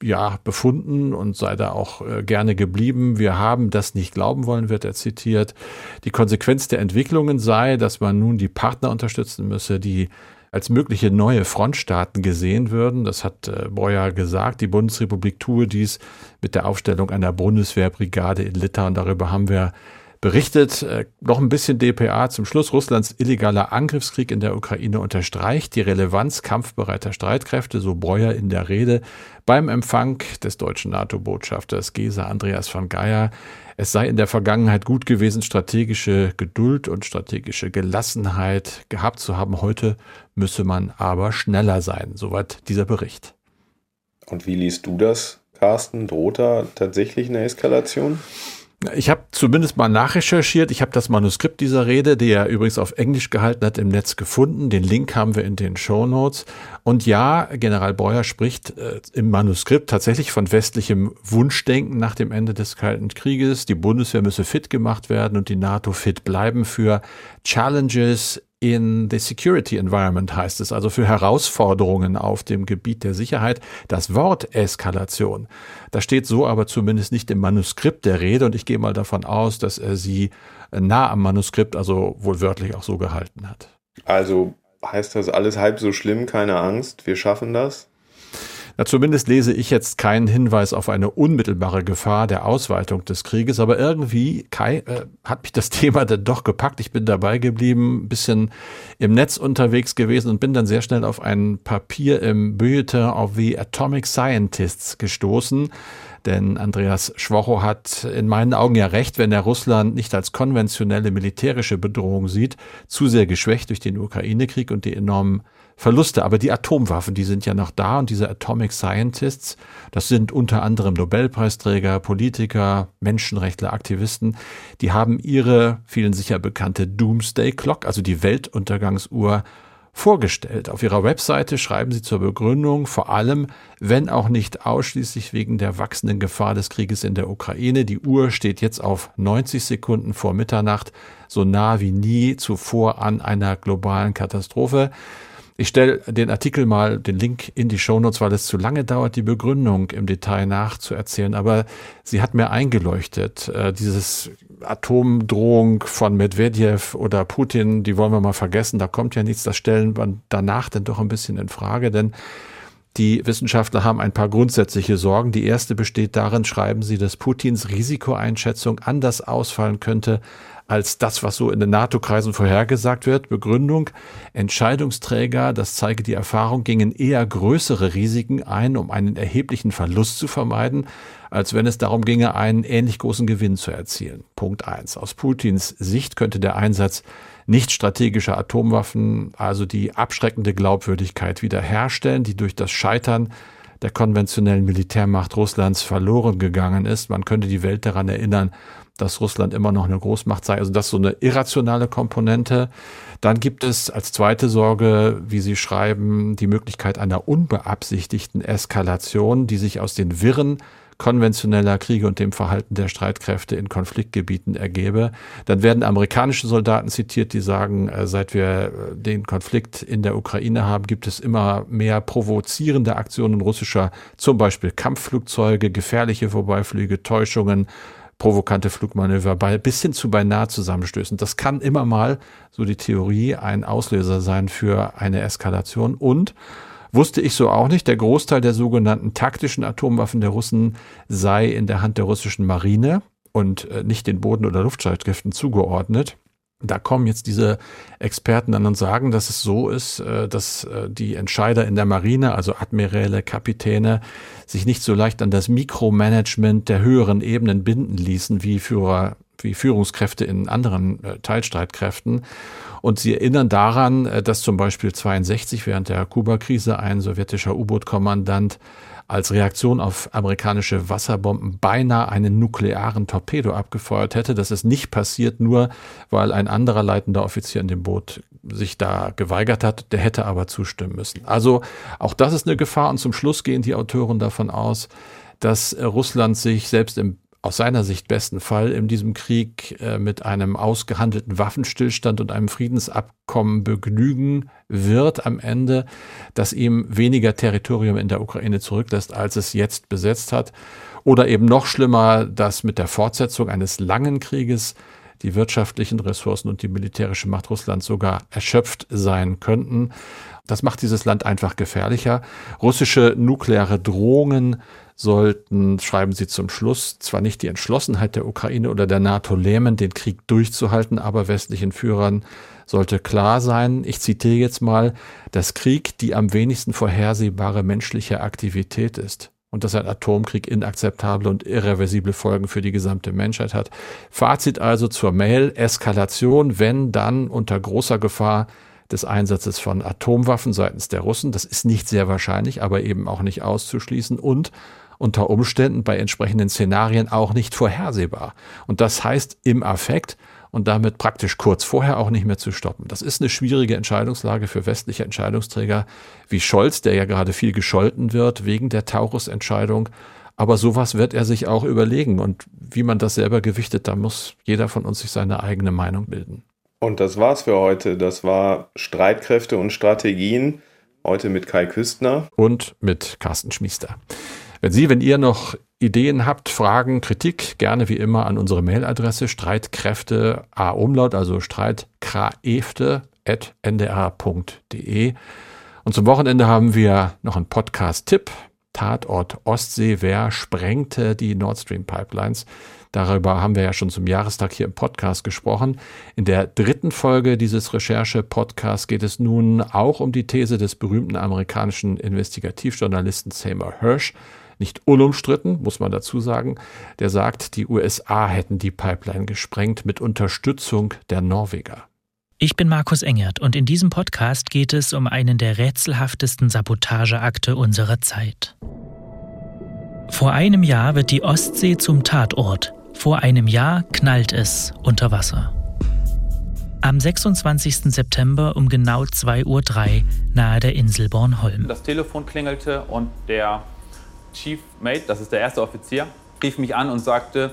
ja befunden und sei da auch äh, gerne geblieben. Wir haben das nicht glauben wollen, wird er zitiert. Die Konsequenz der Entwicklungen sei, dass man nun die Partner unterstützen müsse, die als mögliche neue Frontstaaten gesehen würden. Das hat äh, Breuer gesagt. Die Bundesrepublik tue dies mit der Aufstellung einer Bundeswehrbrigade in Litauen. Darüber haben wir berichtet. Äh, noch ein bisschen DPA zum Schluss. Russlands illegaler Angriffskrieg in der Ukraine unterstreicht die Relevanz kampfbereiter Streitkräfte, so Breuer in der Rede beim Empfang des deutschen NATO-Botschafters Gesa Andreas von Geier. Es sei in der Vergangenheit gut gewesen, strategische Geduld und strategische Gelassenheit gehabt zu haben. Heute müsse man aber schneller sein. Soweit dieser Bericht.
Und wie liest du das, Carsten? Droht da tatsächlich eine Eskalation?
Ich habe zumindest mal nachrecherchiert. Ich habe das Manuskript dieser Rede, die er übrigens auf Englisch gehalten hat, im Netz gefunden. Den Link haben wir in den Show Notes. Und ja, General Breuer spricht äh, im Manuskript tatsächlich von westlichem Wunschdenken nach dem Ende des Kalten Krieges. Die Bundeswehr müsse fit gemacht werden und die NATO fit bleiben für Challenges in the security environment heißt es, also für Herausforderungen auf dem Gebiet der Sicherheit. Das Wort Eskalation, das steht so aber zumindest nicht im Manuskript der Rede und ich gehe mal davon aus, dass er sie nah am Manuskript, also wohl wörtlich auch so gehalten hat.
Also heißt das alles halb so schlimm, keine Angst, wir schaffen das?
Na, zumindest lese ich jetzt keinen Hinweis auf eine unmittelbare Gefahr der Ausweitung des Krieges, aber irgendwie, Kai, äh, hat mich das Thema dann doch gepackt. Ich bin dabei geblieben, ein bisschen im Netz unterwegs gewesen und bin dann sehr schnell auf ein Papier im Bulletin of the Atomic Scientists gestoßen. Denn Andreas Schwocho hat in meinen Augen ja recht, wenn er Russland nicht als konventionelle militärische Bedrohung sieht, zu sehr geschwächt durch den Ukraine-Krieg und die enormen Verluste. Aber die Atomwaffen, die sind ja noch da und diese Atomic Scientists, das sind unter anderem Nobelpreisträger, Politiker, Menschenrechtler, Aktivisten, die haben ihre vielen sicher bekannte Doomsday Clock, also die Weltuntergangsuhr, vorgestellt. Auf ihrer Webseite schreiben sie zur Begründung, vor allem, wenn auch nicht ausschließlich wegen der wachsenden Gefahr des Krieges in der Ukraine. Die Uhr steht jetzt auf 90 Sekunden vor Mitternacht, so nah wie nie zuvor an einer globalen Katastrophe. Ich stelle den Artikel mal, den Link in die Shownotes, weil es zu lange dauert, die Begründung im Detail nachzuerzählen. Aber sie hat mir eingeleuchtet. Äh, dieses Atomdrohung von Medvedev oder Putin, die wollen wir mal vergessen. Da kommt ja nichts. Das stellen wir danach dann doch ein bisschen in Frage, denn die Wissenschaftler haben ein paar grundsätzliche Sorgen. Die erste besteht darin, schreiben sie, dass Putins Risikoeinschätzung anders ausfallen könnte als das, was so in den NATO-Kreisen vorhergesagt wird. Begründung, Entscheidungsträger, das zeige die Erfahrung, gingen eher größere Risiken ein, um einen erheblichen Verlust zu vermeiden, als wenn es darum ginge, einen ähnlich großen Gewinn zu erzielen. Punkt eins. Aus Putins Sicht könnte der Einsatz nicht strategischer Atomwaffen also die abschreckende Glaubwürdigkeit wiederherstellen, die durch das Scheitern der konventionellen Militärmacht Russlands verloren gegangen ist. Man könnte die Welt daran erinnern, dass Russland immer noch eine Großmacht sei. Also das ist so eine irrationale Komponente. Dann gibt es als zweite Sorge, wie Sie schreiben, die Möglichkeit einer unbeabsichtigten Eskalation, die sich aus den Wirren konventioneller Kriege und dem Verhalten der Streitkräfte in Konfliktgebieten ergebe. Dann werden amerikanische Soldaten zitiert, die sagen, äh, seit wir äh, den Konflikt in der Ukraine haben, gibt es immer mehr provozierende Aktionen russischer, zum Beispiel Kampfflugzeuge, gefährliche Vorbeiflüge, Täuschungen, provokante Flugmanöver bei, bis hin zu beinahe Zusammenstößen. Das kann immer mal, so die Theorie, ein Auslöser sein für eine Eskalation. Und wusste ich so auch nicht, der Großteil der sogenannten taktischen Atomwaffen der Russen sei in der Hand der russischen Marine und äh, nicht den Boden- oder Luftstreitkräften zugeordnet. Da kommen jetzt diese Experten an und sagen, dass es so ist, äh, dass äh, die Entscheider in der Marine, also Admiräle, Kapitäne, sich nicht so leicht an das Mikromanagement der höheren Ebenen binden ließen wie Führer, wie Führungskräfte in anderen äh, Teilstreitkräften. Und sie erinnern daran, dass zum Beispiel 62 während der Kuba-Krise ein sowjetischer U-Boot-Kommandant als Reaktion auf amerikanische Wasserbomben beinahe einen nuklearen Torpedo abgefeuert hätte. Das ist nicht passiert, nur weil ein anderer leitender Offizier in dem Boot sich da geweigert hat. Der hätte aber zustimmen müssen. Also auch das ist eine Gefahr. Und zum Schluss gehen die Autoren davon aus, dass Russland sich selbst im aus seiner Sicht besten Fall in diesem Krieg äh, mit einem ausgehandelten Waffenstillstand und einem Friedensabkommen begnügen wird am Ende, das ihm weniger Territorium in der Ukraine zurücklässt, als es jetzt besetzt hat. Oder eben noch schlimmer, dass mit der Fortsetzung eines langen Krieges die wirtschaftlichen Ressourcen und die militärische Macht Russlands sogar erschöpft sein könnten. Das macht dieses Land einfach gefährlicher. Russische nukleare Drohungen sollten, schreiben sie zum Schluss, zwar nicht die Entschlossenheit der Ukraine oder der NATO lähmen, den Krieg durchzuhalten, aber westlichen Führern sollte klar sein, ich zitiere jetzt mal, dass Krieg die am wenigsten vorhersehbare menschliche Aktivität ist und dass ein Atomkrieg inakzeptable und irreversible Folgen für die gesamte Menschheit hat. Fazit also zur Mail, Eskalation, wenn dann unter großer Gefahr des Einsatzes von Atomwaffen seitens der Russen. Das ist nicht sehr wahrscheinlich, aber eben auch nicht auszuschließen und unter Umständen bei entsprechenden Szenarien auch nicht vorhersehbar. Und das heißt im Affekt und damit praktisch kurz vorher auch nicht mehr zu stoppen. Das ist eine schwierige Entscheidungslage für westliche Entscheidungsträger wie Scholz, der ja gerade viel gescholten wird wegen der Taurus-Entscheidung. Aber sowas wird er sich auch überlegen. Und wie man das selber gewichtet, da muss jeder von uns sich seine eigene Meinung bilden.
Und das war's für heute. Das war Streitkräfte und Strategien. Heute mit Kai Küstner.
Und mit Carsten Schmiester. Wenn Sie, wenn ihr noch Ideen habt, Fragen, Kritik, gerne wie immer an unsere Mailadresse streitkräfte a umlaut, also streitkraefte.ndr.de. Und zum Wochenende haben wir noch einen Podcast-Tipp. Tatort Ostsee. Wer sprengte die Nord Stream Pipelines? Darüber haben wir ja schon zum Jahrestag hier im Podcast gesprochen. In der dritten Folge dieses Recherche-Podcasts geht es nun auch um die These des berühmten amerikanischen Investigativjournalisten Seymour Hirsch, nicht unumstritten, muss man dazu sagen, der sagt, die USA hätten die Pipeline gesprengt mit Unterstützung der Norweger.
Ich bin Markus Engert und in diesem Podcast geht es um einen der rätselhaftesten Sabotageakte unserer Zeit. Vor einem Jahr wird die Ostsee zum Tatort. Vor einem Jahr knallt es unter Wasser. Am 26. September um genau 2.03 Uhr nahe der Insel Bornholm.
Das Telefon klingelte und der Chief Mate, das ist der erste Offizier, rief mich an und sagte,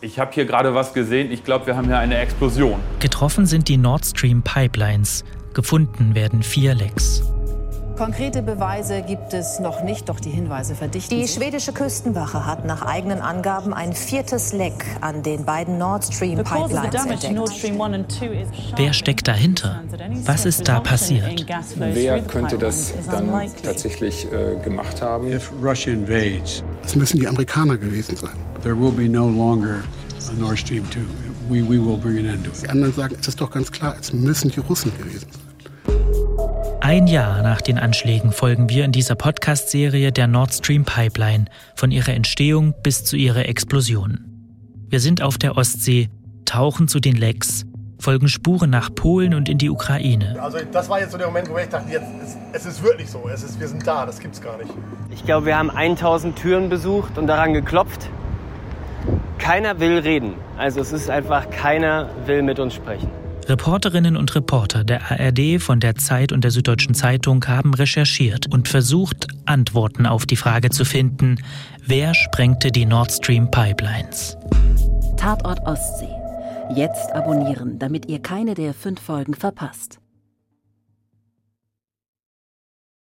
ich habe hier gerade was gesehen, ich glaube, wir haben hier eine Explosion.
Getroffen sind die Nord Stream Pipelines, Gefunden werden vier Lecks.
Konkrete Beweise gibt es noch nicht, doch die Hinweise verdichten
Die
sich.
schwedische Küstenwache hat nach eigenen Angaben ein viertes Leck an den beiden Nord Stream Pipelines entdeckt.
Wer steckt dahinter? Was ist da passiert?
Wer könnte das dann tatsächlich äh, gemacht haben?
If Russia invades, es müssen die Amerikaner gewesen sein. There will be no longer a Nord Stream 2. We, we will bring an end to it. Die anderen sagen, es ist doch ganz klar, es müssen die Russen gewesen sein.
Ein Jahr nach den Anschlägen folgen wir in dieser Podcast-Serie der Nord Stream Pipeline von ihrer Entstehung bis zu ihrer Explosion. Wir sind auf der Ostsee, tauchen zu den Lecks, folgen Spuren nach Polen und in die Ukraine.
Also das war jetzt so der Moment, wo ich dachte, jetzt, es, es ist wirklich so, es ist, wir sind da, das gibt's gar nicht.
Ich glaube, wir haben 1000 Türen besucht und daran geklopft. Keiner will reden. Also es ist einfach, keiner will mit uns sprechen.
Reporterinnen und Reporter der ARD, von der Zeit und der Süddeutschen Zeitung haben recherchiert und versucht, Antworten auf die Frage zu finden, wer sprengte die Nord Stream Pipelines.
Tatort Ostsee. Jetzt abonnieren, damit ihr keine der fünf Folgen verpasst.